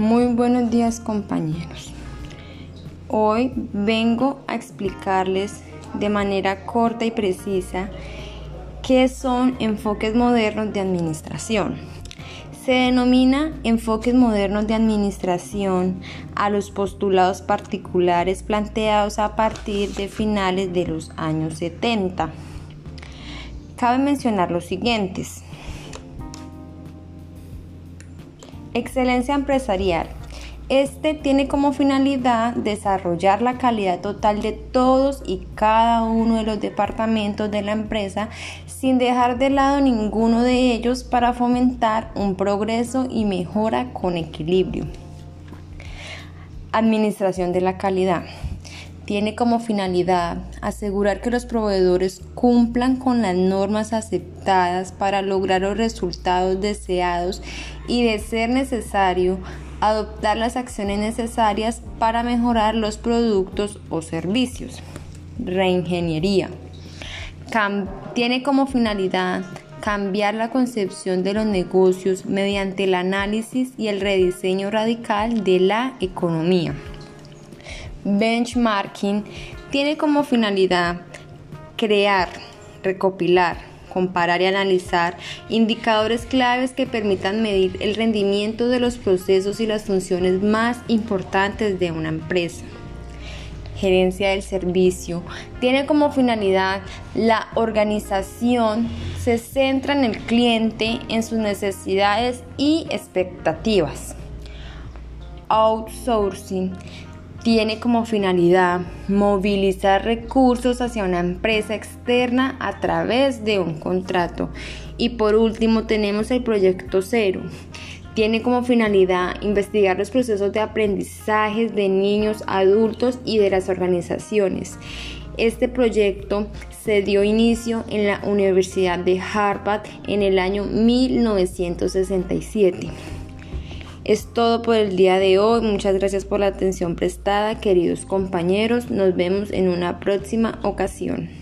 Muy buenos días compañeros. Hoy vengo a explicarles de manera corta y precisa qué son enfoques modernos de administración. Se denomina enfoques modernos de administración a los postulados particulares planteados a partir de finales de los años 70. Cabe mencionar los siguientes. Excelencia empresarial. Este tiene como finalidad desarrollar la calidad total de todos y cada uno de los departamentos de la empresa sin dejar de lado ninguno de ellos para fomentar un progreso y mejora con equilibrio. Administración de la calidad tiene como finalidad asegurar que los proveedores cumplan con las normas aceptadas para lograr los resultados deseados y de ser necesario adoptar las acciones necesarias para mejorar los productos o servicios. Reingeniería. tiene como finalidad cambiar la concepción de los negocios mediante el análisis y el rediseño radical de la economía. Benchmarking tiene como finalidad crear, recopilar, comparar y analizar indicadores claves que permitan medir el rendimiento de los procesos y las funciones más importantes de una empresa. Gerencia del servicio tiene como finalidad la organización se centra en el cliente, en sus necesidades y expectativas. Outsourcing tiene como finalidad movilizar recursos hacia una empresa externa a través de un contrato. Y por último tenemos el proyecto cero. Tiene como finalidad investigar los procesos de aprendizaje de niños, adultos y de las organizaciones. Este proyecto se dio inicio en la Universidad de Harvard en el año 1967. Es todo por el día de hoy. Muchas gracias por la atención prestada, queridos compañeros. Nos vemos en una próxima ocasión.